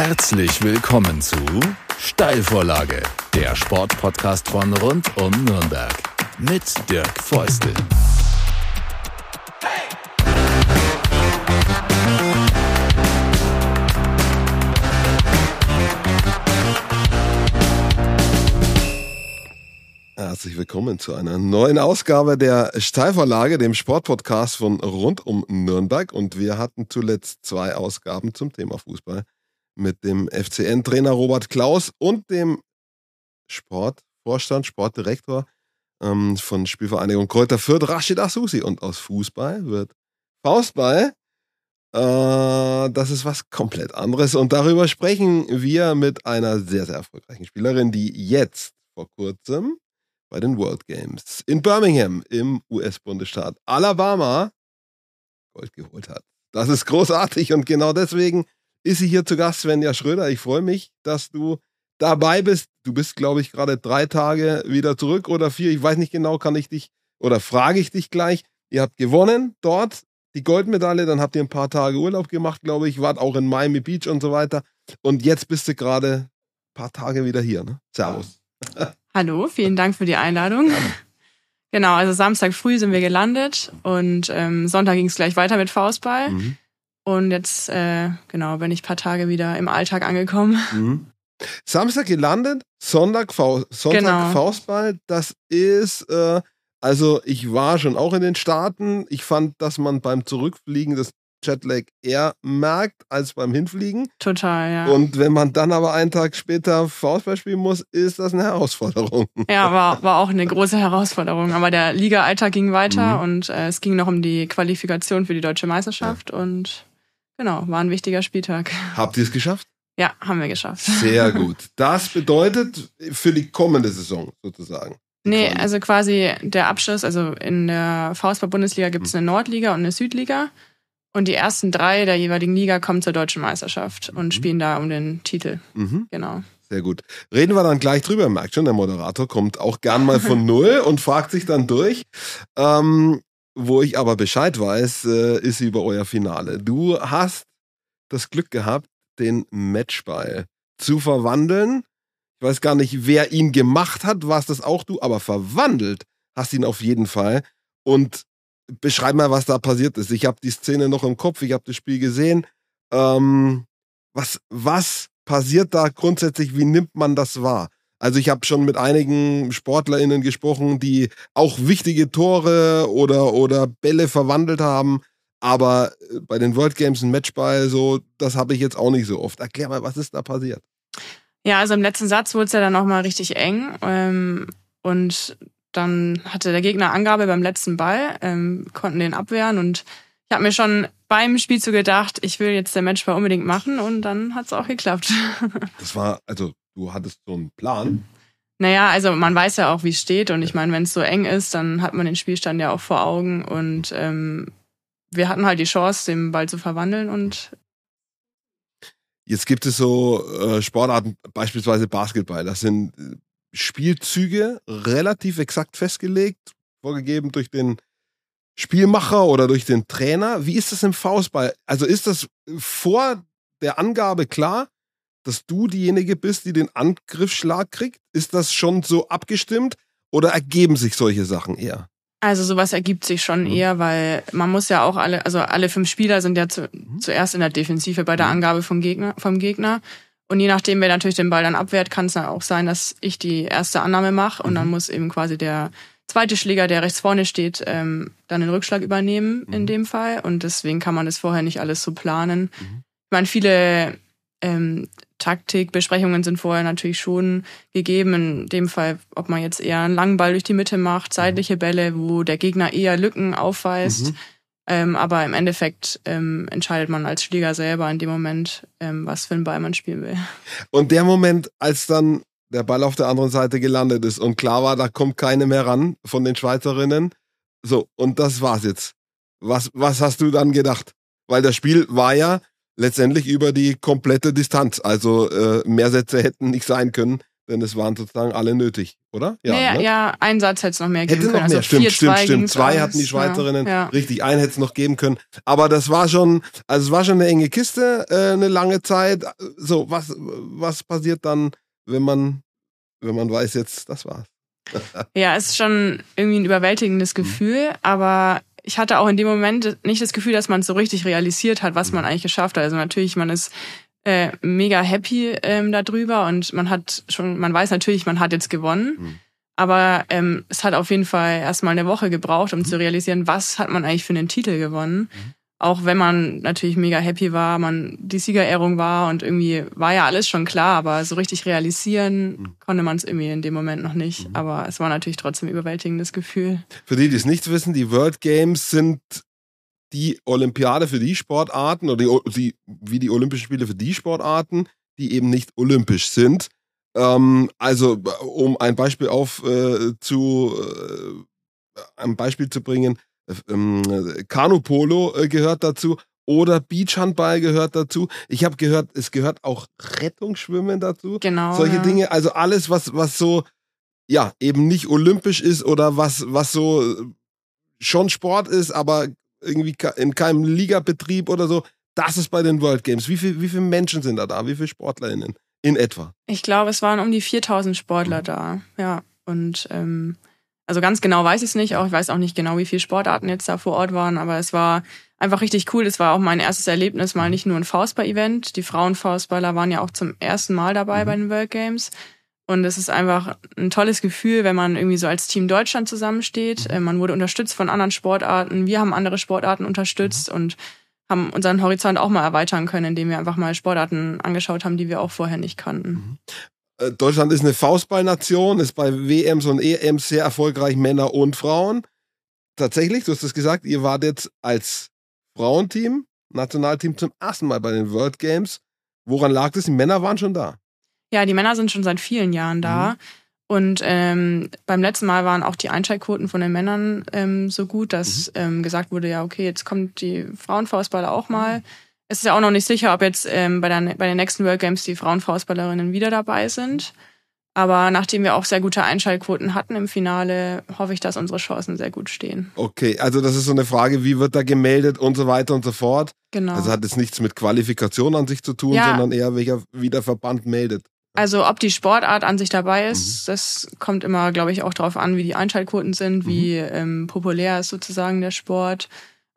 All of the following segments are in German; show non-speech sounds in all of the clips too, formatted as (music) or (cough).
Herzlich willkommen zu Steilvorlage, der Sportpodcast von rund um Nürnberg mit Dirk Feustel. Herzlich willkommen zu einer neuen Ausgabe der Steilvorlage, dem Sportpodcast von rund um Nürnberg. Und wir hatten zuletzt zwei Ausgaben zum Thema Fußball mit dem FCN-Trainer Robert Klaus und dem Sportvorstand, Sportdirektor ähm, von Spielvereinigung Kräuter Fürth, Rashid Asusi. Und aus Fußball wird Faustball. Äh, das ist was komplett anderes. Und darüber sprechen wir mit einer sehr, sehr erfolgreichen Spielerin, die jetzt vor kurzem bei den World Games in Birmingham im US-Bundesstaat Alabama Gold geholt hat. Das ist großartig und genau deswegen ist sie hier zu Gast, Svenja Schröder. Ich freue mich, dass du dabei bist. Du bist, glaube ich, gerade drei Tage wieder zurück oder vier. Ich weiß nicht genau, kann ich dich oder frage ich dich gleich. Ihr habt gewonnen dort die Goldmedaille, dann habt ihr ein paar Tage Urlaub gemacht, glaube ich, wart auch in Miami Beach und so weiter. Und jetzt bist du gerade ein paar Tage wieder hier. Ne? Servus. (laughs) Hallo, vielen Dank für die Einladung. Genau, also Samstag früh sind wir gelandet und ähm, Sonntag ging es gleich weiter mit Faustball. Mhm. Und jetzt, äh, genau, bin ich ein paar Tage wieder im Alltag angekommen. Mhm. Samstag gelandet, Sonntag, Fa Sonntag genau. Faustball. Das ist, äh, also ich war schon auch in den Staaten. Ich fand, dass man beim Zurückfliegen das Jetlag eher merkt als beim Hinfliegen. Total, ja. Und wenn man dann aber einen Tag später Faustball spielen muss, ist das eine Herausforderung. (laughs) Ja, war, war auch eine große Herausforderung. Aber der Liga-Alltag ging weiter mhm. und äh, es ging noch um die Qualifikation für die deutsche Meisterschaft ja. und genau, war ein wichtiger Spieltag. Habt ihr es geschafft? Ja, haben wir geschafft. Sehr (laughs) gut. Das bedeutet für die kommende Saison sozusagen. Nee, also quasi der Abschluss, also in der Faustball-Bundesliga gibt es mhm. eine Nordliga und eine Südliga. Und die ersten drei der jeweiligen Liga kommen zur deutschen Meisterschaft und mhm. spielen da um den Titel. Mhm. Genau. Sehr gut. Reden wir dann gleich drüber. Merkt schon, der Moderator kommt auch gern mal von (laughs) Null und fragt sich dann durch. Ähm, wo ich aber Bescheid weiß, äh, ist über euer Finale. Du hast das Glück gehabt, den Matchball zu verwandeln. Ich weiß gar nicht, wer ihn gemacht hat, warst das auch du, aber verwandelt hast ihn auf jeden Fall. Und beschreib mal, was da passiert ist. Ich habe die Szene noch im Kopf, ich habe das Spiel gesehen. Ähm, was, was passiert da grundsätzlich? Wie nimmt man das wahr? Also ich habe schon mit einigen SportlerInnen gesprochen, die auch wichtige Tore oder, oder Bälle verwandelt haben. Aber äh, bei den World Games ein Matchball, so, das habe ich jetzt auch nicht so oft. Erklär mal, was ist da passiert? Ja, also im letzten Satz wurde es ja dann nochmal richtig eng. Ähm, und dann hatte der Gegner Angabe beim letzten Ball, ähm, konnten den abwehren und ich habe mir schon beim Spiel zu gedacht, ich will jetzt der Matchball unbedingt machen und dann hat es auch geklappt. (laughs) Das war, also du hattest so einen Plan. Naja, also man weiß ja auch, wie es steht und ich meine, wenn es so eng ist, dann hat man den Spielstand ja auch vor Augen und ähm, wir hatten halt die Chance, den Ball zu verwandeln und Jetzt gibt es so äh, Sportarten, beispielsweise Basketball. Das sind Spielzüge relativ exakt festgelegt, vorgegeben durch den Spielmacher oder durch den Trainer. Wie ist das im Faustball? Also ist das vor der Angabe klar, dass du diejenige bist, die den Angriffsschlag kriegt? Ist das schon so abgestimmt oder ergeben sich solche Sachen eher? Also sowas ergibt sich schon mhm. eher, weil man muss ja auch alle, also alle fünf Spieler sind ja zu, mhm. zuerst in der Defensive bei der mhm. Angabe vom Gegner, vom Gegner. Und je nachdem, wer natürlich den Ball dann abwehrt, kann es dann auch sein, dass ich die erste Annahme mache und mhm. dann muss eben quasi der zweite Schläger, der rechts vorne steht, ähm, dann den Rückschlag übernehmen mhm. in dem Fall. Und deswegen kann man das vorher nicht alles so planen. Mhm. Ich meine, viele ähm, Taktikbesprechungen sind vorher natürlich schon gegeben. In dem Fall, ob man jetzt eher einen langen Ball durch die Mitte macht, seitliche. Bälle, wo der Gegner eher Lücken aufweist. Mhm. Ähm, aber im Endeffekt ähm, entscheidet man als Schläger selber in dem Moment, ähm, was für einen Ball man spielen will. Und der Moment, als dann der Ball auf der anderen Seite gelandet ist und klar war, da kommt keine mehr ran von den Schweizerinnen. So, und das war's jetzt. Was, was hast du dann gedacht? Weil das Spiel war ja letztendlich über die komplette Distanz. Also äh, mehr Sätze hätten nicht sein können. denn es waren sozusagen alle nötig, oder? Ja, nee, ne? ja ein Satz hätte es noch mehr geben hätte können. Noch mehr. Also stimmt, vier, stimmt, zwei stimmt. Zwei alles. hatten die Schweizerinnen. Ja, ja. Richtig, einen hätte es noch geben können. Aber das war schon, also es war schon eine enge Kiste, äh, eine lange Zeit. So, was, was passiert dann, wenn man, wenn man weiß, jetzt, das war's? (laughs) ja, es ist schon irgendwie ein überwältigendes Mhm. Gefühl, aber ich hatte auch in dem Moment nicht das Gefühl, dass man es so richtig realisiert hat, was man Mhm. eigentlich geschafft hat. Also natürlich, man ist äh, mega happy ähm, darüber und man hat schon, man weiß natürlich, man hat jetzt gewonnen. Mhm. Aber ähm, es hat auf jeden Fall erstmal eine Woche gebraucht, Mhm. um zu realisieren, was hat man eigentlich für einen Titel gewonnen. Auch wenn man natürlich mega happy war, man die Siegerehrung war und irgendwie war ja alles schon klar, aber so richtig realisieren Mhm. konnte man es irgendwie in dem Moment noch nicht. Aber es war natürlich trotzdem ein überwältigendes Gefühl. Für die, die es nicht wissen, die World Games sind die Olympiade für die Sportarten oder die, die, wie die Olympischen Spiele für die Sportarten, die eben nicht olympisch sind. Ähm, also, um ein Beispiel auf äh, zu äh, ein Beispiel zu bringen, äh, ähm, Kanupolo äh, gehört dazu oder Beachhandball gehört dazu. Ich habe gehört, es gehört auch Rettungsschwimmen dazu. Genau. Solche ja. Dinge, also alles, was, was so, ja, eben nicht olympisch ist oder was, was so äh, schon Sport ist, aber irgendwie in keinem Ligabetrieb oder so, das ist bei den World Games. Wie, viel, wie viele Menschen sind da da? Wie viele SportlerInnen? In etwa. Ich glaube, es waren um die 4000 Sportler da. Ja. Und ähm, also ganz genau weiß ich es nicht. Auch ich weiß auch nicht genau, wie viele Sportarten jetzt da vor Ort waren, aber es war einfach richtig cool. Es war auch mein erstes Erlebnis, mal nicht nur ein Faustball-Event. Die Frauenfaustballer waren ja auch zum ersten Mal dabei Mhm. bei den World Games. Und es ist einfach ein tolles Gefühl, wenn man irgendwie so als Team Deutschland zusammensteht. Äh, Man wurde unterstützt von anderen Sportarten. Wir haben andere Sportarten unterstützt und haben unseren Horizont auch mal erweitern können, indem wir einfach mal Sportarten angeschaut haben, die wir auch vorher nicht kannten. Äh, Deutschland ist eine Faustballnation, ist bei WMs und EMs sehr erfolgreich, Männer und Frauen. Tatsächlich, du hast es gesagt, ihr wart jetzt als Frauenteam, Nationalteam zum ersten Mal bei den World Games. Woran lag das? Die Männer waren schon da. Ja, die Männer sind schon seit vielen Jahren da. Und ähm, beim letzten Mal waren auch die Einschaltquoten von den Männern ähm, so gut, dass ähm, gesagt wurde, ja, okay, jetzt kommt die Frauenfaustballer auch mal. Es ist ja auch noch nicht sicher, ob jetzt ähm, bei, der, bei den nächsten World Games die Frauenfaustballerinnen wieder dabei sind. Aber nachdem wir auch sehr gute Einschaltquoten hatten im Finale, hoffe ich, dass unsere Chancen sehr gut stehen. Okay, also das ist so eine Frage, wie wird da gemeldet und so weiter und so fort. Genau. Also hat es nichts mit Qualifikation an sich zu tun, Ja. sondern eher welcher wie der Verband meldet. Also ob die Sportart an sich dabei ist, das kommt immer, glaube ich, auch darauf an, wie die Einschaltquoten sind, wie ähm, populär ist sozusagen der Sport.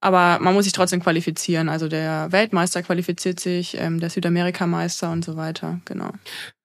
Aber man muss sich trotzdem qualifizieren. Also der Weltmeister qualifiziert sich, ähm, der Südamerikameister und so weiter. Genau.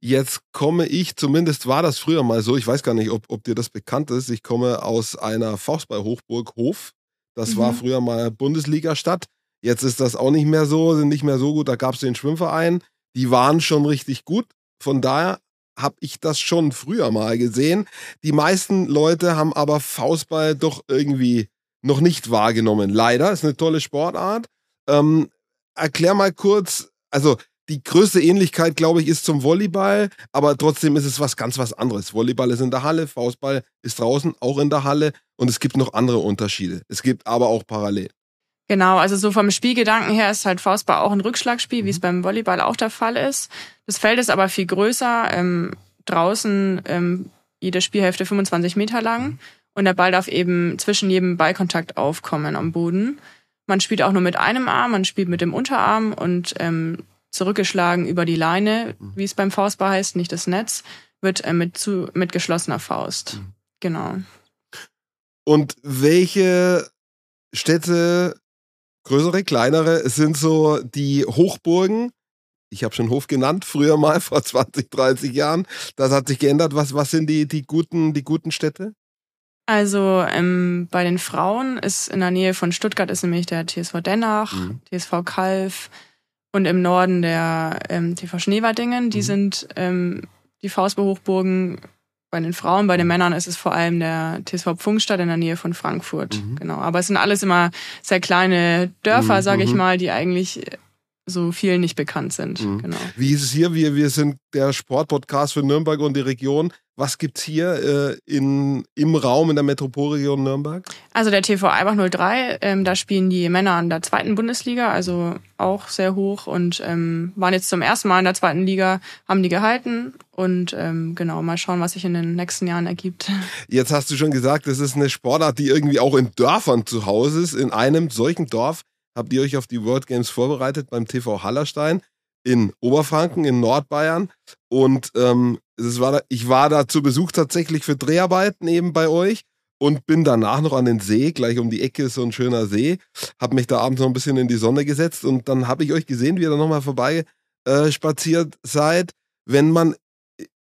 Jetzt komme ich, zumindest war das früher mal so, ich weiß gar nicht, ob, ob dir das bekannt ist, ich komme aus einer Faustball-Hochburg Hof. Das Mhm. war früher mal Bundesliga-Stadt. Jetzt ist das auch nicht mehr so, sind nicht mehr so gut. Da gab es den Schwimmverein. Die waren schon richtig gut. Von daher habe ich das schon früher mal gesehen. Die meisten Leute haben aber Faustball doch irgendwie noch nicht wahrgenommen. Leider, ist eine tolle Sportart. Ähm, erklär mal kurz, also die größte Ähnlichkeit, glaube ich, ist zum Volleyball, aber trotzdem ist es was ganz was anderes. Volleyball ist in der Halle, Faustball ist draußen, auch in der Halle und es gibt noch andere Unterschiede. Es gibt aber auch parallel. Genau, also so vom Spielgedanken her ist halt Faustball auch ein Rückschlagspiel, wie es beim Volleyball auch der Fall ist. Das Feld ist aber viel größer, ähm, draußen ähm, jede Spielhälfte 25 Meter lang und der Ball darf eben zwischen jedem Ballkontakt aufkommen am Boden. Man spielt auch nur mit einem Arm, man spielt mit dem Unterarm und ähm, zurückgeschlagen über die Leine, wie es beim Faustball heißt, nicht das Netz, wird äh, mit, zu, mit geschlossener Faust. Genau. Und welche Städte, größere, kleinere, sind so die Hochburgen? Ich habe schon Hof genannt, früher mal (laughs) vor 20, 30 Jahren. Das hat sich geändert. Was, was sind die, die, guten, die guten Städte? Also ähm, bei den Frauen ist in der Nähe von Stuttgart ist nämlich der TSV Dennach, Mhm. TSV Kalf und im Norden der ähm, TV Schneewardingen. Die Mhm. sind ähm, die Faustball-Hochburgen bei den Frauen. Bei den Männern ist es vor allem der TSV Pfungstadt in der Nähe von Frankfurt. Mhm. Genau. Aber es sind alles immer sehr kleine Dörfer, Mhm, sage ich mhm. mal, die eigentlich so vielen nicht bekannt sind. Mhm. Genau. Wie ist es hier? Wir, wir sind der Sportpodcast für Nürnberg und die Region. Was gibt's hier äh, in, im Raum in der Metropolregion Nürnberg? Also der TV Eibach 03, ähm, da spielen die Männer an der zweiten Bundesliga, also auch sehr hoch und ähm, waren jetzt zum ersten Mal in der zweiten Liga, haben die gehalten und ähm, genau, mal schauen, was sich in den nächsten Jahren ergibt. (laughs) Jetzt hast du schon gesagt, das ist eine Sportart, die irgendwie auch in Dörfern zu Hause ist. In einem solchen Dorf habt ihr euch auf die World Games vorbereitet beim TV Hallerstein in Oberfranken, in Nordbayern. Und ähm, es war da, ich war da zu Besuch tatsächlich für Dreharbeiten eben bei euch und bin danach noch an den See, gleich um die Ecke ist so ein schöner See, habe mich da abends noch ein bisschen in die Sonne gesetzt und dann habe ich euch gesehen, wie ihr da nochmal vorbei äh, spaziert seid, wenn man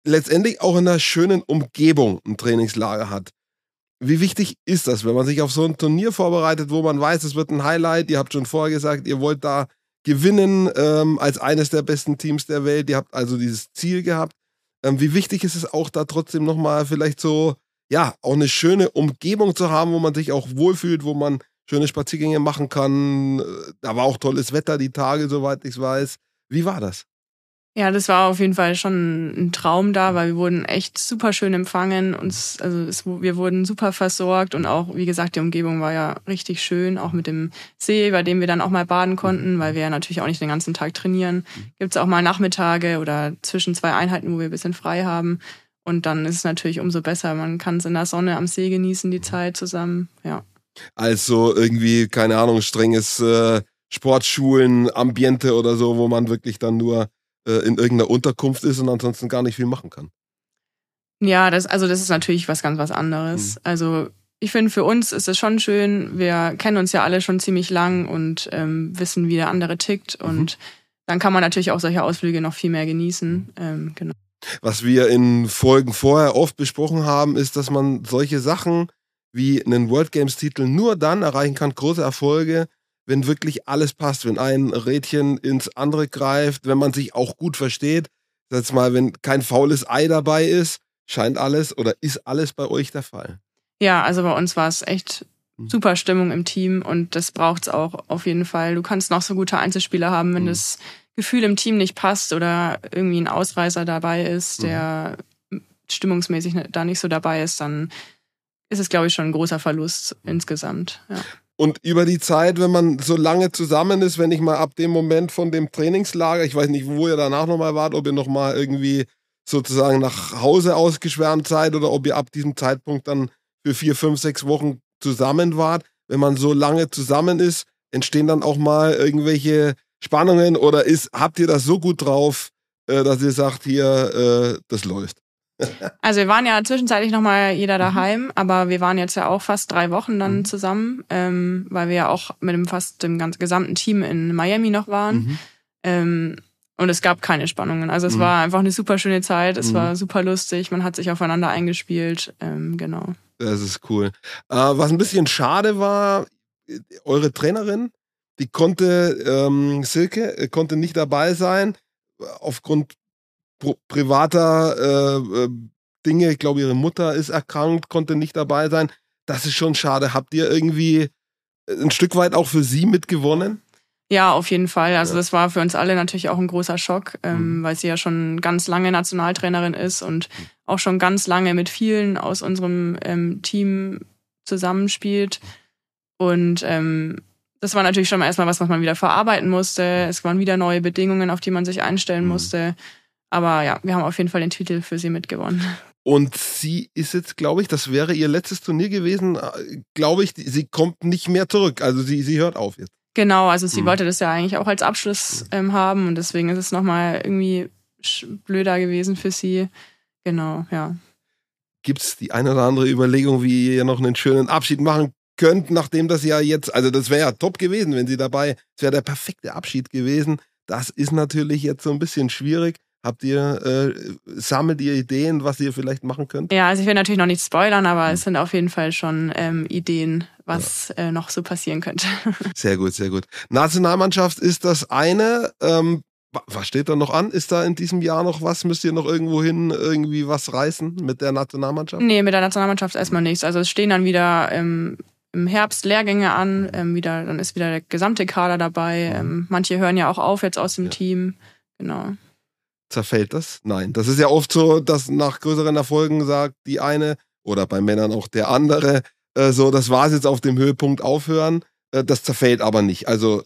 letztendlich auch in einer schönen Umgebung ein Trainingslager hat. Wie wichtig ist das, wenn man sich auf so ein Turnier vorbereitet, wo man weiß, es wird ein Highlight? Ihr habt schon vorher gesagt, ihr wollt da gewinnen ähm, als eines der besten Teams der Welt. Ihr habt also dieses Ziel gehabt. Ähm, wie wichtig ist es auch da trotzdem nochmal vielleicht so, ja, auch eine schöne Umgebung zu haben, wo man sich auch wohlfühlt, wo man schöne Spaziergänge machen kann. Da war auch tolles Wetter die Tage, soweit ich weiß. Wie war das? Ja, das war auf jeden Fall schon ein Traum da, weil wir wurden echt super schön empfangen. Uns, also es, wir wurden super versorgt und auch, wie gesagt, die Umgebung war ja richtig schön, auch mit dem See, bei dem wir dann auch mal baden konnten, weil wir ja natürlich auch nicht den ganzen Tag trainieren. Gibt's auch mal Nachmittage oder zwischen zwei Einheiten, wo wir ein bisschen frei haben. Und dann ist es natürlich umso besser. Man kann es in der Sonne am See genießen, die Zeit zusammen, ja. Also irgendwie, keine Ahnung, strenges äh, Sportschulen, Ambiente oder so, wo man wirklich dann nur äh, in irgendeiner Unterkunft ist und ansonsten gar nicht viel machen kann. Ja, das, also das ist natürlich was ganz was anderes. Mhm. Also ich finde, für uns ist es schon schön. Wir kennen uns ja alle schon ziemlich lang und ähm, wissen, wie der andere tickt. Mhm. Und dann kann man natürlich auch solche Ausflüge noch viel mehr genießen. Ähm, genau. Was wir in Folgen vorher oft besprochen haben, ist, dass man solche Sachen wie einen World Games Titel nur dann erreichen kann, große Erfolge, wenn wirklich alles passt, wenn ein Rädchen ins andere greift, wenn man sich auch gut versteht. Sag mal, wenn kein faules Ei dabei ist, scheint alles oder ist alles bei euch der Fall. Ja, also bei uns war es echt hm. super Stimmung im Team und das braucht es auch auf jeden Fall. Du kannst noch so gute Einzelspieler haben, wenn mhm. das Gefühl im Team nicht passt oder irgendwie ein Ausreißer dabei ist, der mhm. stimmungsmäßig da nicht so dabei ist, dann ist es, glaube ich, schon ein großer Verlust mhm. insgesamt. Ja. Und über die Zeit, wenn man so lange zusammen ist, wenn ich mal ab dem Moment von dem Trainingslager, ich weiß nicht, wo ihr danach nochmal wart, ob ihr nochmal irgendwie sozusagen nach Hause ausgeschwärmt seid oder ob ihr ab diesem Zeitpunkt dann für vier, fünf, sechs Wochen zusammen wart. Wenn man so lange zusammen ist, entstehen dann auch mal irgendwelche Spannungen oder ist, habt ihr das so gut drauf, äh, dass ihr sagt, hier, äh, das läuft? Also wir waren ja zwischenzeitlich nochmal jeder daheim, mhm. aber wir waren jetzt ja auch fast drei Wochen dann mhm. zusammen, ähm, weil wir ja auch mit dem fast dem ganzen gesamten Team in Miami noch waren. Mhm. Ähm, und es gab keine Spannungen. Also es mhm. war einfach eine super schöne Zeit, es war mhm. super lustig, man hat sich aufeinander eingespielt, ähm, genau. Das ist cool. Äh, was ein bisschen schade war, eure Trainerin, die konnte, ähm, Silke, äh, konnte nicht dabei sein aufgrund privater äh, äh, Dinge. Ich glaube, ihre Mutter ist erkrankt, konnte nicht dabei sein. Das ist schon schade. Habt ihr irgendwie ein Stück weit auch für sie mitgewonnen? Ja, auf jeden Fall. Also ja. das war für uns alle natürlich auch ein großer Schock, ähm, mhm. weil sie ja schon ganz lange Nationaltrainerin ist und mhm. auch schon ganz lange mit vielen aus unserem ähm, Team zusammenspielt. Und ähm, das war natürlich schon mal erstmal was, was man wieder verarbeiten musste. Es waren wieder neue Bedingungen, auf die man sich einstellen mhm. musste. Aber ja, wir haben auf jeden Fall den Titel für sie mitgewonnen. Und sie ist jetzt, glaube ich, das wäre ihr letztes Turnier gewesen, glaube ich, sie kommt nicht mehr zurück. Also sie, sie hört auf jetzt. Genau, also sie mhm. wollte das ja eigentlich auch als Abschluss ähm, haben und deswegen ist es nochmal irgendwie blöder gewesen für sie. Genau, ja. Gibt es die eine oder andere Überlegung, wie ihr noch einen schönen Abschied machen könnt, nachdem das ja jetzt, also das wäre ja top gewesen, wenn sie dabei, es wäre der perfekte Abschied gewesen. Das ist natürlich jetzt so ein bisschen schwierig. Habt ihr, äh, sammelt ihr Ideen, was ihr vielleicht machen könnt? Ja, also ich will natürlich noch nicht spoilern, aber hm. es sind auf jeden Fall schon ähm, Ideen, was ja. äh, noch so passieren könnte. (laughs) Sehr gut, sehr gut. Nationalmannschaft ist das eine. Ähm, was steht da noch an? Ist da in diesem Jahr noch was? Müsst ihr noch irgendwo hin irgendwie was reißen mit der Nationalmannschaft? Nee, mit der Nationalmannschaft erstmal nichts. Also es stehen dann wieder ähm, im Herbst Lehrgänge an, ähm, wieder, dann ist wieder der gesamte Kader dabei. Ähm, manche hören ja auch auf jetzt aus dem ja. Team. Genau. Zerfällt das? Nein. Das ist ja oft so, dass nach größeren Erfolgen sagt die eine oder bei Männern auch der andere, äh, so, das war es jetzt auf dem Höhepunkt aufhören. Äh, das zerfällt aber nicht. Also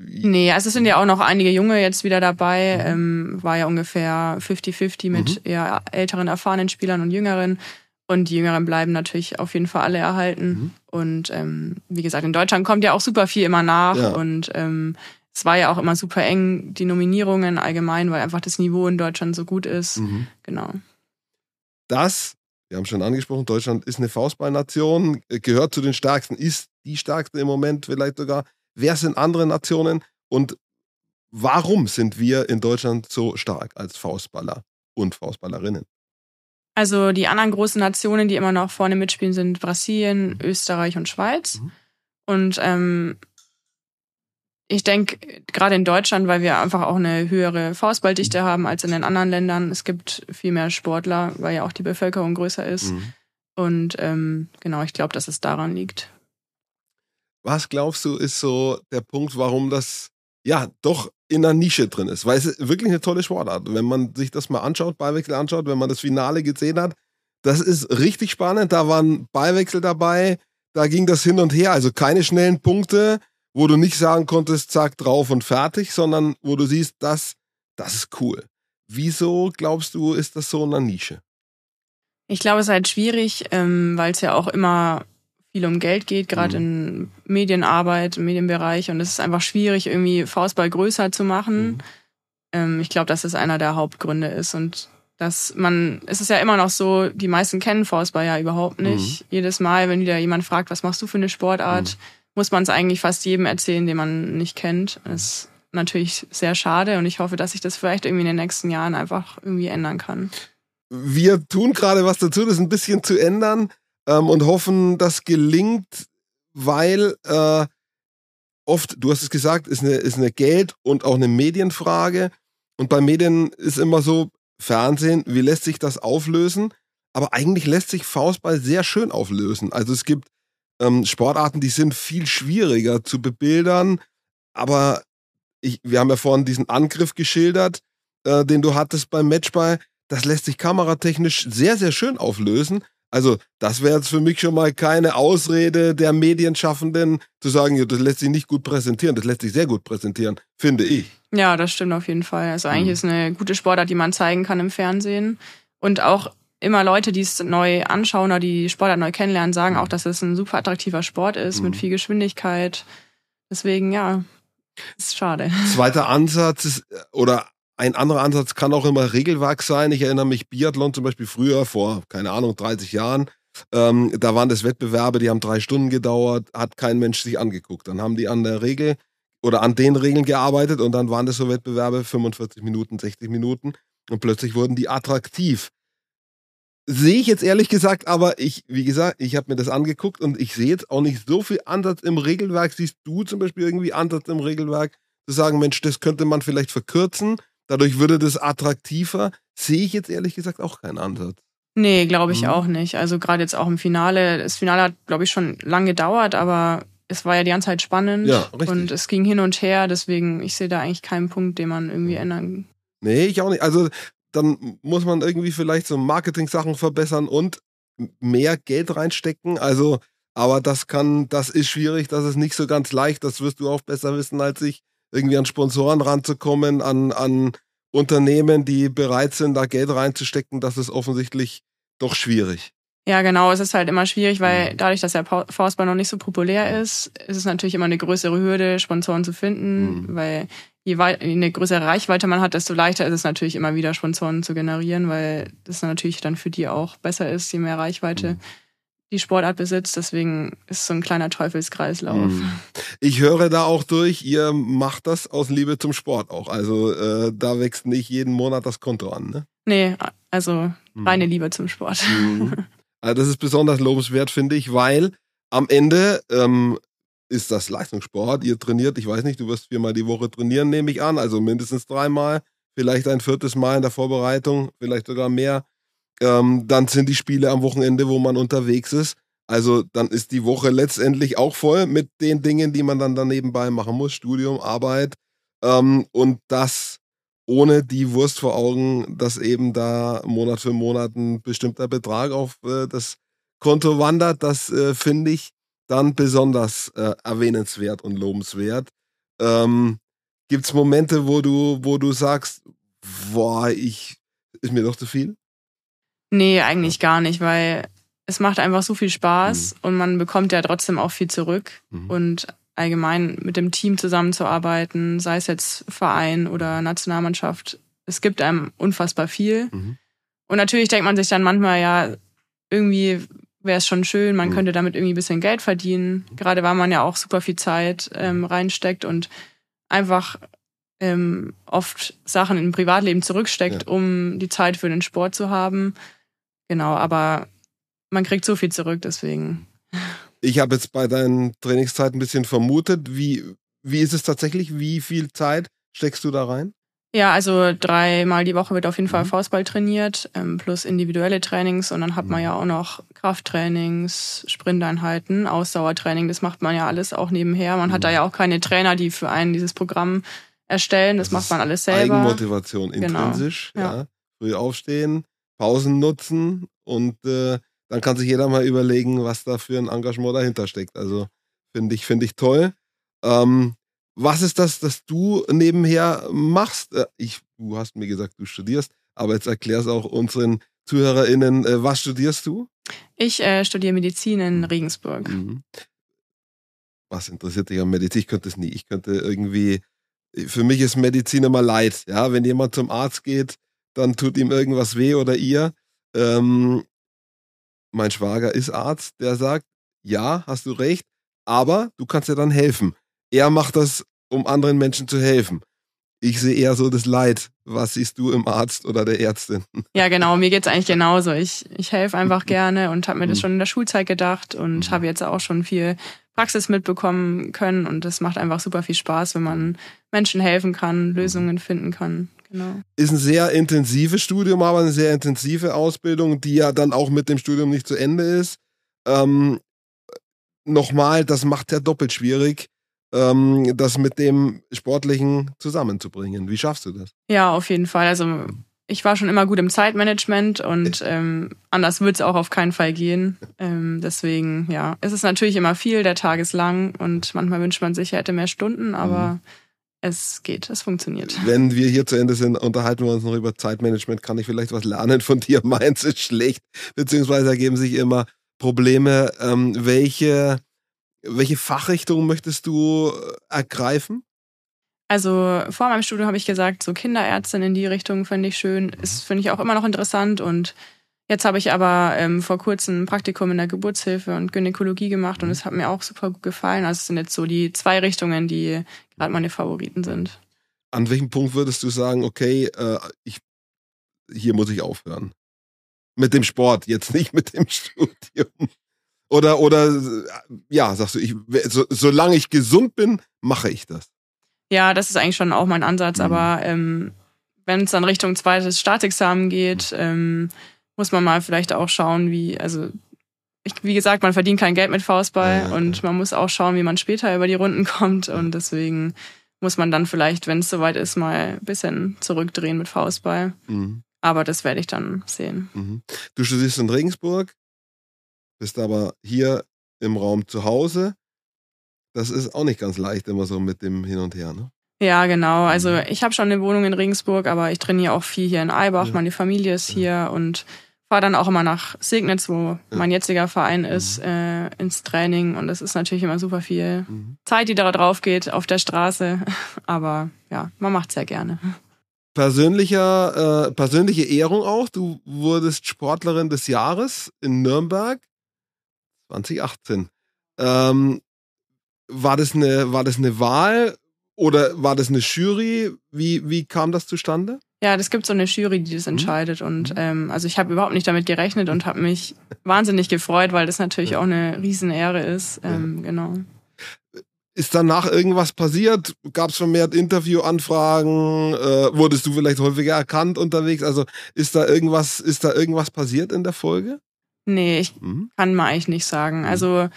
Nee, also es sind ja auch noch einige Junge jetzt wieder dabei. Mhm. Ähm, war ja ungefähr 50-50 mit mhm. eher älteren, erfahrenen Spielern und jüngeren. Und die Jüngeren bleiben natürlich auf jeden Fall alle erhalten. Mhm. Und ähm, wie gesagt, in Deutschland kommt ja auch super viel immer nach. Ja. Und ähm, es war ja auch immer super eng, die Nominierungen allgemein, weil einfach das Niveau in Deutschland so gut ist. Mhm. Genau. Das, wir haben schon angesprochen, Deutschland ist eine Faustballnation, gehört zu den stärksten, ist die stärkste im Moment vielleicht sogar. Wer sind andere Nationen und warum sind wir in Deutschland so stark als Faustballer und Faustballerinnen? Also die anderen großen Nationen, die immer noch vorne mitspielen, sind Brasilien, mhm. Österreich und Schweiz. Mhm. Und ähm, ich denke, gerade in Deutschland, weil wir einfach auch eine höhere Faustballdichte haben als in den anderen Ländern, es gibt viel mehr Sportler, weil ja auch die Bevölkerung größer ist. Mhm. Und ähm, genau, ich glaube, dass es daran liegt. Was glaubst du, ist so der Punkt, warum das ja doch in der Nische drin ist, weil es ist wirklich eine tolle Sportart. Wenn man sich das mal anschaut, Ballwechsel anschaut, wenn man das Finale gesehen hat, das ist richtig spannend. Da waren Ballwechsel dabei, da ging das hin und her. Also keine schnellen Punkte, wo du nicht sagen konntest, zack, drauf und fertig, sondern wo du siehst, das, das ist cool. Wieso glaubst du, ist das so in der Nische? Ich glaube, es ist halt schwierig, ähm, weil es ja auch immer viel um Geld geht, gerade mhm. in Medienarbeit, im Medienbereich. Und es ist einfach schwierig, irgendwie Faustball größer zu machen. Mhm. Ähm, ich glaube, dass das einer der Hauptgründe ist. Und dass man, es ist ja immer noch so, die meisten kennen Faustball ja überhaupt nicht. Mhm. Jedes Mal, wenn wieder jemand fragt, was machst du für eine Sportart, mhm. Muss man es eigentlich fast jedem erzählen, den man nicht kennt. Das ist natürlich sehr schade und ich hoffe, dass sich das vielleicht irgendwie in den nächsten Jahren einfach irgendwie ändern kann. Wir tun gerade was dazu, das ein bisschen zu ändern ähm, und hoffen, das gelingt, weil äh, oft, du hast es gesagt, ist eine, ist eine Geld- und auch eine Medienfrage. Und bei Medien ist immer so, Fernsehen, wie lässt sich das auflösen? Aber eigentlich lässt sich Faustball sehr schön auflösen. Also es gibt ähm, Sportarten, die sind viel schwieriger zu bebildern. Aber ich, wir haben ja vorhin diesen Angriff geschildert, äh, den du hattest beim Matchball. Das lässt sich kameratechnisch sehr, sehr schön auflösen. Also, das wäre jetzt für mich schon mal keine Ausrede der Medienschaffenden, zu sagen, ja, das lässt sich nicht gut präsentieren. Das lässt sich sehr gut präsentieren, finde ich. Ja, das stimmt auf jeden Fall. Also, eigentlich mhm. ist eine gute Sportart, die man zeigen kann im Fernsehen. Und auch immer Leute, die es neu anschauen oder die Sportart neu kennenlernen, sagen mhm. auch, dass es ein super attraktiver Sport ist mhm. mit viel Geschwindigkeit. Deswegen, ja, ist schade. (laughs) Zweiter Ansatz ist, oder ein anderer Ansatz kann auch immer Regelwerk sein. Ich erinnere mich, Biathlon zum Beispiel früher, vor, keine Ahnung, 30 Jahren, ähm, da waren das Wettbewerbe, die haben drei Stunden gedauert, hat kein Mensch sich angeguckt. Dann haben die an der Regel oder an den Regeln gearbeitet und dann waren das so Wettbewerbe 45 Minuten, 60 Minuten und plötzlich wurden die attraktiv. Sehe ich jetzt ehrlich gesagt, aber ich, wie gesagt, ich habe mir das angeguckt und ich sehe jetzt auch nicht so viel Ansatz im Regelwerk. Siehst du zum Beispiel irgendwie Ansatz im Regelwerk, zu sagen, Mensch, das könnte man vielleicht verkürzen Dadurch würde das attraktiver. Sehe ich jetzt ehrlich gesagt auch keinen Ansatz. Nee, glaube ich mhm. auch nicht. Also gerade jetzt auch im Finale. Das Finale hat, glaube ich, schon lange gedauert, aber es war ja die ganze Zeit spannend. Ja, richtig. Und es ging hin und her. Deswegen, ich sehe da eigentlich keinen Punkt, den man irgendwie ändern Nee, ich auch nicht. Also dann muss man irgendwie vielleicht so Marketing-Sachen verbessern und mehr Geld reinstecken. Also, aber das kann, das ist schwierig, das ist nicht so ganz leicht. Das wirst du auch besser wissen als ich irgendwie an Sponsoren ranzukommen, an, an Unternehmen, die bereit sind, da Geld reinzustecken, das ist offensichtlich doch schwierig. Ja, genau. Es ist halt immer schwierig, weil mhm. dadurch, dass der Faustball noch nicht so populär ist, ist es natürlich immer eine größere Hürde, Sponsoren zu finden, mhm. weil je weit, eine größere Reichweite man hat, desto leichter ist es natürlich immer wieder Sponsoren zu generieren, weil das natürlich dann für die auch besser ist, je mehr Reichweite. Mhm die Sportart besitzt. Deswegen ist es so ein kleiner Teufelskreislauf. Hm. Ich höre da auch durch, ihr macht das aus Liebe zum Sport auch. Also äh, da wächst nicht jeden Monat das Konto an, ne? Nee, also hm. reine Liebe zum Sport. Hm. (laughs) Also das ist besonders lobenswert, finde ich, weil am Ende ähm, ist das Leistungssport. Ihr trainiert, ich weiß nicht, du wirst viermal die Woche trainieren, nehme ich an, also mindestens dreimal, vielleicht ein viertes Mal in der Vorbereitung, vielleicht sogar mehr. Ähm, dann sind die Spiele am Wochenende, wo man unterwegs ist. Also dann ist die Woche letztendlich auch voll mit den Dingen, die man dann daneben machen muss. Studium, Arbeit. Ähm, und das ohne die Wurst vor Augen, dass eben da Monat für Monat ein bestimmter Betrag auf äh, das Konto wandert. Das äh, finde ich dann besonders äh, erwähnenswert und lobenswert. Ähm, Gibt es Momente, wo du, wo du sagst, boah, ich, ist mir doch zu viel? Nee, eigentlich gar nicht, weil es macht einfach so viel Spaß mhm. und man bekommt ja trotzdem auch viel zurück. Mhm. Und allgemein mit dem Team zusammenzuarbeiten, sei es jetzt Verein oder Nationalmannschaft, es gibt einem unfassbar viel. Mhm. Und natürlich denkt man sich dann manchmal, ja, irgendwie wäre es schon schön, man mhm. könnte damit irgendwie ein bisschen Geld verdienen. Gerade weil man ja auch super viel Zeit ähm, reinsteckt und einfach ähm, oft Sachen im Privatleben zurücksteckt, ja. um die Zeit für den Sport zu haben. Genau, aber man kriegt so viel zurück, deswegen. Ich habe jetzt bei deinen Trainingszeiten ein bisschen vermutet, wie, wie ist es tatsächlich? Wie viel Zeit steckst du da rein? Ja, also dreimal die Woche wird auf jeden Fall mhm. Faustball trainiert, ähm, plus individuelle Trainings und dann hat man mhm. ja auch noch Krafttrainings, Sprinteinheiten, Ausdauertraining, das macht man ja alles auch nebenher. Man hat da mhm. ja auch keine Trainer, die für einen dieses Programm erstellen, das, das macht man alles selber. Eigenmotivation, genau. intrinsisch, genau. ja. ja. Früh aufstehen, Pausen nutzen und äh, dann kann sich jeder mal überlegen, was da für ein Engagement dahinter steckt. Also finde ich, finde ich toll. Ähm, was ist das, das du nebenher machst? Äh, ich, du hast mir gesagt, du studierst, aber jetzt erklär's auch unseren ZuhörerInnen, äh, was studierst du? Ich äh, studiere Medizin in Regensburg. Mhm. Was interessiert dich an Medizin? Ich könnte es nie. Ich könnte irgendwie, für mich ist Medizin immer leid. Ja, wenn jemand zum Arzt geht, dann tut ihm irgendwas weh oder ihr. Ähm, mein Schwager ist Arzt, der sagt, ja, hast du recht, aber du kannst ja dann helfen. Er macht das, um anderen Menschen zu helfen. Ich sehe eher so das Leid. Was siehst du im Arzt oder der Ärztin? (laughs) Ja, genau, mir geht es eigentlich genauso. Ich, ich helfe einfach (laughs) gerne und habe mir das mhm. schon in der Schulzeit gedacht und mhm. habe jetzt auch schon viel Praxis mitbekommen können und das macht einfach super viel Spaß, wenn man Menschen helfen kann, Lösungen finden kann. Genau. Ist ein sehr intensives Studium, aber eine sehr intensive Ausbildung, die ja dann auch mit dem Studium nicht zu Ende ist. Ähm, Nochmal, das macht ja doppelt schwierig, ähm, das mit dem Sportlichen zusammenzubringen. Wie schaffst du das? Ja, auf jeden Fall. Also ich war schon immer gut im Zeitmanagement und ähm, anders wird es auch auf keinen Fall gehen. Ähm, deswegen, ja, es ist natürlich immer viel, der Tag ist lang und manchmal wünscht man sich, er hätte mehr Stunden, aber mhm es geht, es funktioniert. Wenn wir hier zu Ende sind, unterhalten wir uns noch über Zeitmanagement. Kann ich vielleicht was lernen von dir? (laughs) Meins ist schlecht, beziehungsweise ergeben sich immer Probleme. Ähm, welche, welche Fachrichtung möchtest du äh, ergreifen? Also vor meinem Studium habe ich gesagt, so Kinderärztin in die Richtung finde ich schön. Ist finde ich auch immer noch interessant und Jetzt habe ich aber ähm, vor kurzem ein Praktikum in der Geburtshilfe und Gynäkologie gemacht und es hat mir auch super gut gefallen. Also es sind jetzt so die zwei Richtungen, die gerade meine Favoriten sind. An welchem Punkt würdest du sagen, okay, äh, ich, hier muss ich aufhören? Mit dem Sport, jetzt nicht mit dem (laughs) Studium. Oder, oder ja, sagst du, ich, so, solange ich gesund bin, mache ich das. Ja, das ist eigentlich schon auch mein Ansatz, mhm. aber ähm, wenn es dann Richtung zweites Staatsexamen geht, mhm. ähm, muss man mal vielleicht auch schauen, wie, also ich, wie gesagt, man verdient kein Geld mit Faustball ja, und ja. man muss auch schauen, wie man später über die Runden kommt und deswegen muss man dann vielleicht, wenn es soweit ist, mal ein bisschen zurückdrehen mit Faustball. Mhm. Aber das werde ich dann sehen. Mhm. Du studierst in Regensburg, bist aber hier im Raum zu Hause. Das ist auch nicht ganz leicht immer so mit dem Hin und Her, ne? Ja, genau. Also mhm. ich habe schon eine Wohnung in Regensburg, aber ich trainiere auch viel hier in Eibach. Ja. Meine Familie ist hier und fahre dann auch immer nach Segnitz, wo ja. mein jetziger Verein ist, mhm. äh, ins Training. Und es ist natürlich immer super viel mhm. Zeit, die da drauf geht auf der Straße. (laughs) Aber ja, man macht sehr gerne. Persönlicher, äh, persönliche Ehrung auch. Du wurdest Sportlerin des Jahres in Nürnberg 2018. Ähm, war das eine, war das eine Wahl oder war das eine Jury? Wie, wie kam das zustande? Ja, das gibt so eine Jury, die das mhm. entscheidet. Und mhm. ähm, also ich habe überhaupt nicht damit gerechnet und habe mich wahnsinnig gefreut, weil das natürlich ja. auch eine Riesenehre ist. Ähm, ja. Genau. Ist danach irgendwas passiert? Gab es vermehrt Interviewanfragen? Äh, wurdest du vielleicht häufiger erkannt unterwegs? Also ist da irgendwas, ist da irgendwas passiert in der Folge? Nee, ich mhm. kann mal eigentlich nicht sagen. Mhm. Also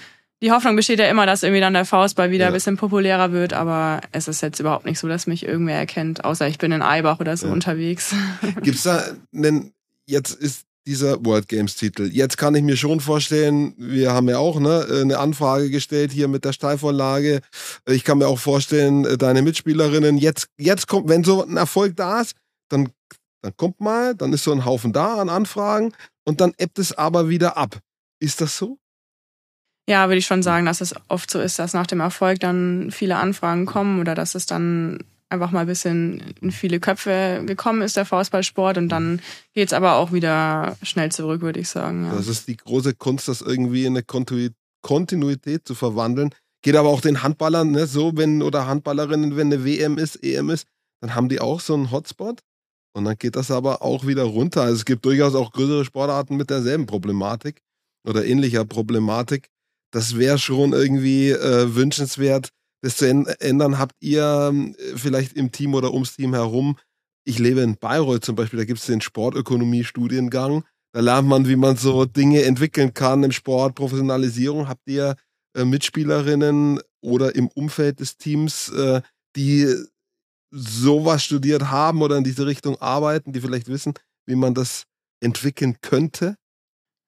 die Hoffnung besteht ja immer, dass irgendwie dann der Faustball wieder ja. ein bisschen populärer wird, aber es ist jetzt überhaupt nicht so, dass mich irgendwer erkennt, außer ich bin in Eibach oder so ja. unterwegs. (laughs) Gibt's da einen, jetzt ist dieser World Games Titel. Jetzt kann ich mir schon vorstellen, wir haben ja auch ne, eine Anfrage gestellt hier mit der Steilvorlage. Ich kann mir auch vorstellen, deine Mitspielerinnen, jetzt, jetzt kommt, wenn so ein Erfolg da ist, dann, dann kommt mal, dann ist so ein Haufen da an Anfragen und dann ebbt es aber wieder ab. Ist das so? Ja, würde ich schon sagen, dass es oft so ist, dass nach dem Erfolg dann viele Anfragen kommen oder dass es dann einfach mal ein bisschen in viele Köpfe gekommen ist, der Faustballsport. Und dann geht es aber auch wieder schnell zurück, würde ich sagen. Ja. Das ist die große Kunst, das irgendwie in eine Kontinuität zu verwandeln. Geht aber auch den Handballern ne, so, wenn oder Handballerinnen, wenn eine WM ist, EM ist, dann haben die auch so einen Hotspot. Und dann geht das aber auch wieder runter. Also es gibt durchaus auch größere Sportarten mit derselben Problematik oder ähnlicher Problematik. Das wäre schon irgendwie äh, wünschenswert, das zu ändern. Habt ihr ähm, vielleicht im Team oder ums Team herum, ich lebe in Bayreuth zum Beispiel, da gibt es den Sportökonomie-Studiengang. Da lernt man, wie man so Dinge entwickeln kann im Sport, Professionalisierung. Habt ihr äh, Mitspielerinnen oder im Umfeld des Teams, äh, die sowas studiert haben oder in diese Richtung arbeiten, die vielleicht wissen, wie man das entwickeln könnte?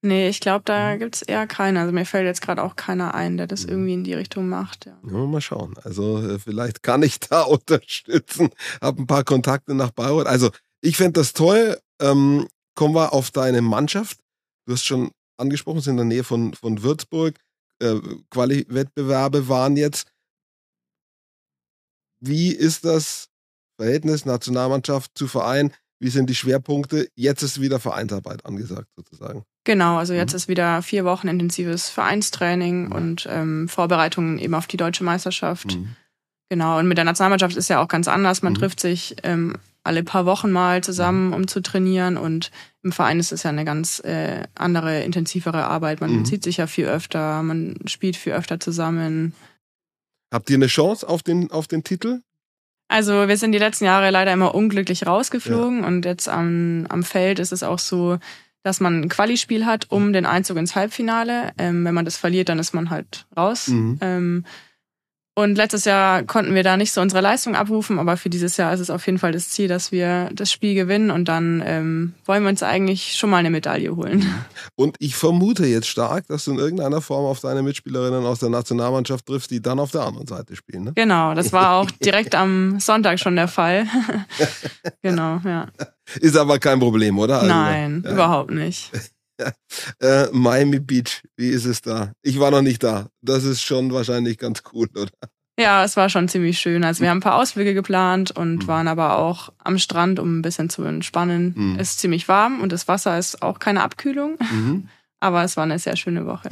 Nee, ich glaube, da mhm. gibt's eher keinen. Also mir fällt jetzt gerade auch keiner ein, der das mhm. irgendwie in die Richtung macht. Ja. ja mal schauen. Also äh, vielleicht kann ich da (laughs) unterstützen. Hab ein paar Kontakte nach Bayreuth. Also ich fände das toll. Ähm, kommen wir auf deine Mannschaft. Du hast schon angesprochen, sind in der Nähe von, von Würzburg. Äh, Quali-Wettbewerbe waren jetzt. Wie ist das Verhältnis Nationalmannschaft zu Verein? Wie sind die Schwerpunkte? Jetzt ist wieder Vereinsarbeit angesagt, sozusagen. Genau, also jetzt mhm. ist wieder vier Wochen intensives Vereinstraining mhm. und ähm, Vorbereitungen eben auf die deutsche Meisterschaft. Mhm. Genau, und mit der Nationalmannschaft ist ja auch ganz anders. Man mhm. trifft sich ähm, alle paar Wochen mal zusammen, um zu trainieren. Und im Verein ist es ja eine ganz äh, andere, intensivere Arbeit. Man mhm. sieht sich ja viel öfter, man spielt viel öfter zusammen. Habt ihr eine Chance auf den, auf den Titel? Also wir sind die letzten Jahre leider immer unglücklich rausgeflogen ja. und jetzt am, am Feld ist es auch so, dass man ein Quali-Spiel hat um den Einzug ins Halbfinale. Ähm, wenn man das verliert, dann ist man halt raus. Mhm. Ähm, und letztes Jahr konnten wir da nicht so unsere Leistung abrufen, aber für dieses Jahr ist es auf jeden Fall das Ziel, dass wir das Spiel gewinnen und dann ähm, wollen wir uns eigentlich schon mal eine Medaille holen. Und ich vermute jetzt stark, dass du in irgendeiner Form auf deine Mitspielerinnen aus der Nationalmannschaft triffst, die dann auf der anderen Seite spielen. Ne? Genau, das war auch (laughs) direkt am Sonntag schon der Fall. (laughs) genau, ja. Ist aber kein Problem, oder? Also, Nein, ja. überhaupt nicht. (laughs) äh, Miami Beach, wie ist es da? Ich war noch nicht da. Das ist schon wahrscheinlich ganz cool, oder? Ja, es war schon ziemlich schön. Also wir haben ein paar Ausflüge geplant und mhm. waren aber auch am Strand, um ein bisschen zu entspannen. Mhm. Es ist ziemlich warm und das Wasser ist auch keine Abkühlung. Mhm. (laughs) Aber es war eine sehr schöne Woche.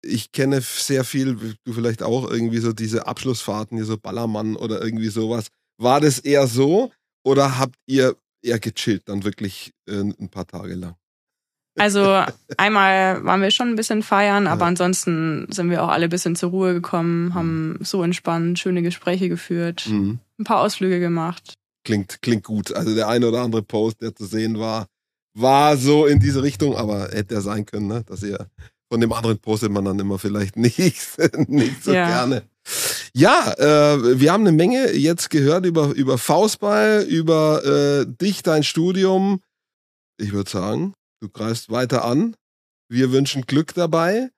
Ich kenne sehr viel, du vielleicht auch irgendwie so diese Abschlussfahrten, hier so Ballermann oder irgendwie sowas. War das eher so oder habt ihr eher gechillt dann wirklich äh, ein paar Tage lang? Also einmal waren wir schon ein bisschen feiern, aber ja. ansonsten sind wir auch alle ein bisschen zur Ruhe gekommen, haben so entspannt schöne Gespräche geführt, mhm. ein paar Ausflüge gemacht. Klingt, klingt gut. Also der eine oder andere Post, der zu sehen war, war so in diese Richtung, aber hätte er sein können, ne? dass ihr von dem anderen postet man dann immer vielleicht (laughs) nicht, nicht so ja. gerne. Ja, äh, wir haben eine Menge jetzt gehört über, über Faustball, über äh, dich, dein Studium. Ich würde sagen, Du greifst weiter an. Wir wünschen Glück dabei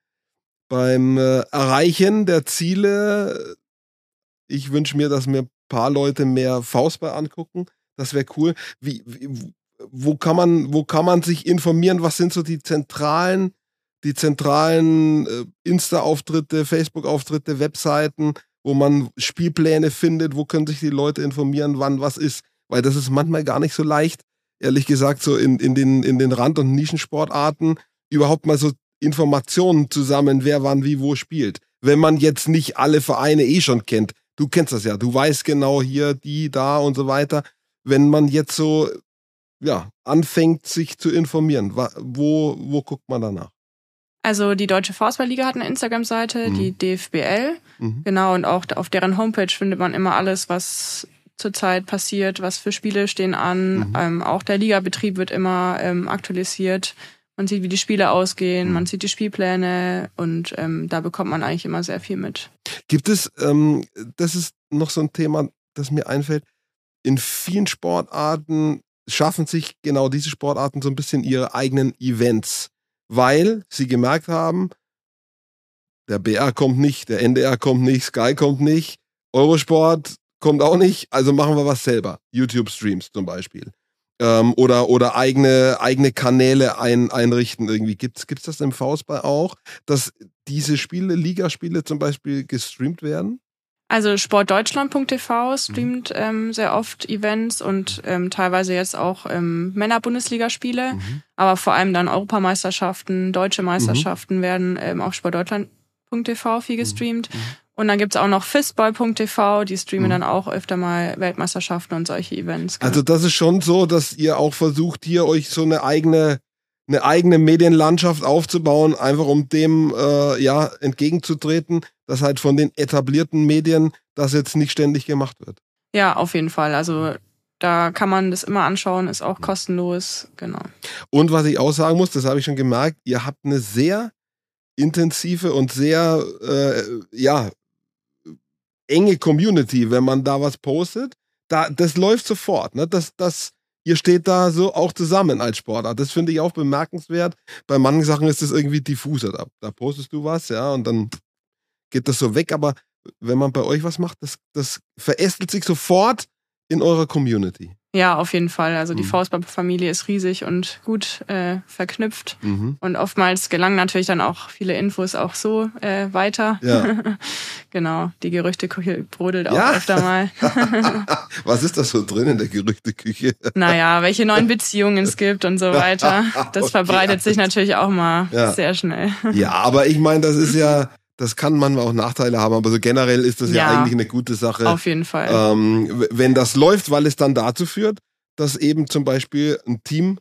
beim äh, Erreichen der Ziele. Ich wünsche mir, dass mir ein paar Leute mehr Faustball angucken. Das wäre cool. Wie, wie, wo kann man, wo kann man sich informieren? Was sind so die zentralen, die zentralen äh, Insta-Auftritte, Facebook-Auftritte, Webseiten, wo man Spielpläne findet? Wo können sich die Leute informieren, wann was ist? Weil das ist manchmal gar nicht so leicht, ehrlich gesagt, so in, in, den, in den Rand- und Nischensportarten überhaupt mal so Informationen zusammen, wer wann wie wo spielt. Wenn man jetzt nicht alle Vereine eh schon kennt. Du kennst das ja, du weißt genau hier, die, da und so weiter. Wenn man jetzt so, ja, anfängt, sich zu informieren, wo, wo guckt man danach? Also die Deutsche Faustballliga hat eine Instagram-Seite, mhm. die DFBL. Mhm. Genau, und auch auf deren Homepage findet man immer alles, was zurzeit passiert, was für Spiele stehen an. Mhm. Ähm, auch der Ligabetrieb wird immer ähm, aktualisiert. Man sieht, wie die Spiele ausgehen, mhm. man sieht die Spielpläne und ähm, da bekommt man eigentlich immer sehr viel mit. Gibt es, ähm, das ist noch so ein Thema, das mir einfällt, in vielen Sportarten schaffen sich genau diese Sportarten so ein bisschen ihre eigenen Events, weil sie gemerkt haben, der BR kommt nicht, der NDR kommt nicht, Sky kommt nicht, Eurosport kommt auch nicht, also machen wir was selber. YouTube-Streams zum Beispiel. Ähm, oder oder eigene, eigene Kanäle ein, einrichten irgendwie. Gibt es das im Faustball auch, dass diese Spiele, Ligaspiele zum Beispiel gestreamt werden? Also sportdeutschland.tv streamt mhm. ähm, sehr oft Events und ähm, teilweise jetzt auch ähm, Männer-Bundesligaspiele, mhm. aber vor allem dann Europameisterschaften, deutsche Meisterschaften mhm. werden ähm, auf sportdeutschland.tv viel mhm. gestreamt. Mhm. Und dann gibt's auch noch fistball.tv, die streamen mhm. dann auch öfter mal Weltmeisterschaften und solche Events. Genau. Also das ist schon so, dass ihr auch versucht, hier euch so eine eigene eine eigene Medienlandschaft aufzubauen, einfach um dem äh, ja entgegenzutreten, dass halt von den etablierten Medien das jetzt nicht ständig gemacht wird. Ja, auf jeden Fall. Also da kann man das immer anschauen, ist auch kostenlos, genau. Und was ich auch sagen muss, das habe ich schon gemerkt, ihr habt eine sehr intensive und sehr äh, ja enge Community, wenn man da was postet. Da, das läuft sofort. Ne? Das, das, ihr steht da so auch zusammen als Sportart. Das finde ich auch bemerkenswert. Bei manchen Sachen ist das irgendwie diffuser. Da, da postest du was, ja, und dann geht das so weg. Aber wenn man bei euch was macht, das, das verästelt sich sofort in eurer Community. Ja, auf jeden Fall. Also die mhm. Faustball-Familie ist riesig und gut äh, verknüpft. Mhm. Und oftmals gelangen natürlich dann auch viele Infos auch so äh, weiter. Ja. (laughs) genau, die Gerüchteküche brodelt auch ja? öfter mal. (laughs) Was ist das so drin in der Gerüchteküche? naja, welche neuen (laughs) Beziehungen es gibt und so weiter. Das okay, verbreitet sich natürlich auch mal ja. sehr schnell. ja, aber ich meine, das ist ja das kann manchmal auch Nachteile haben, aber so generell ist das ja, ja eigentlich eine gute Sache. Auf jeden Fall. Ähm, wenn das läuft, weil es dann dazu führt, dass eben zum Beispiel ein Team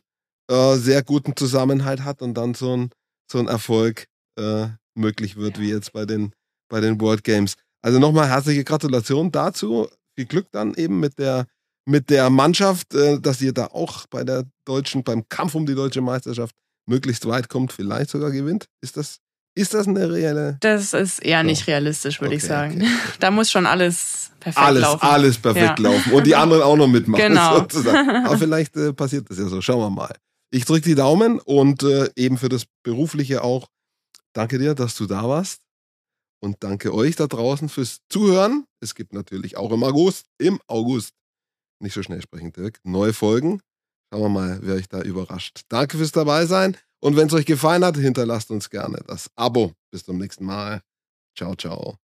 äh, sehr guten Zusammenhalt hat und dann so ein, so ein Erfolg äh, möglich wird, ja. wie jetzt bei den, bei den World Games. Also nochmal herzliche Gratulation dazu. Viel Glück dann eben mit der, mit der Mannschaft, äh, dass ihr da auch bei der deutschen, beim Kampf um die deutsche Meisterschaft möglichst weit kommt, vielleicht sogar gewinnt. Ist das ist das eine reelle? Das ist eher nicht realistisch, würde okay, ich sagen. Okay. (laughs) Da muss schon alles perfekt alles, laufen. Alles perfekt ja. laufen. Und die anderen auch noch mitmachen. (laughs) Genau. Sozusagen. Aber vielleicht äh, passiert das ja so. Schauen wir mal. Ich drücke die Daumen und äh, eben für das Berufliche auch. Danke dir, dass du da warst. Und danke euch da draußen fürs Zuhören. Es gibt natürlich auch im August, im August, nicht so schnell sprechen, Dirk, neue Folgen. Schauen wir mal, wer euch da überrascht. Danke fürs dabei sein. Und wenn es euch gefallen hat, hinterlasst uns gerne das Abo. Bis zum nächsten Mal. Ciao, ciao.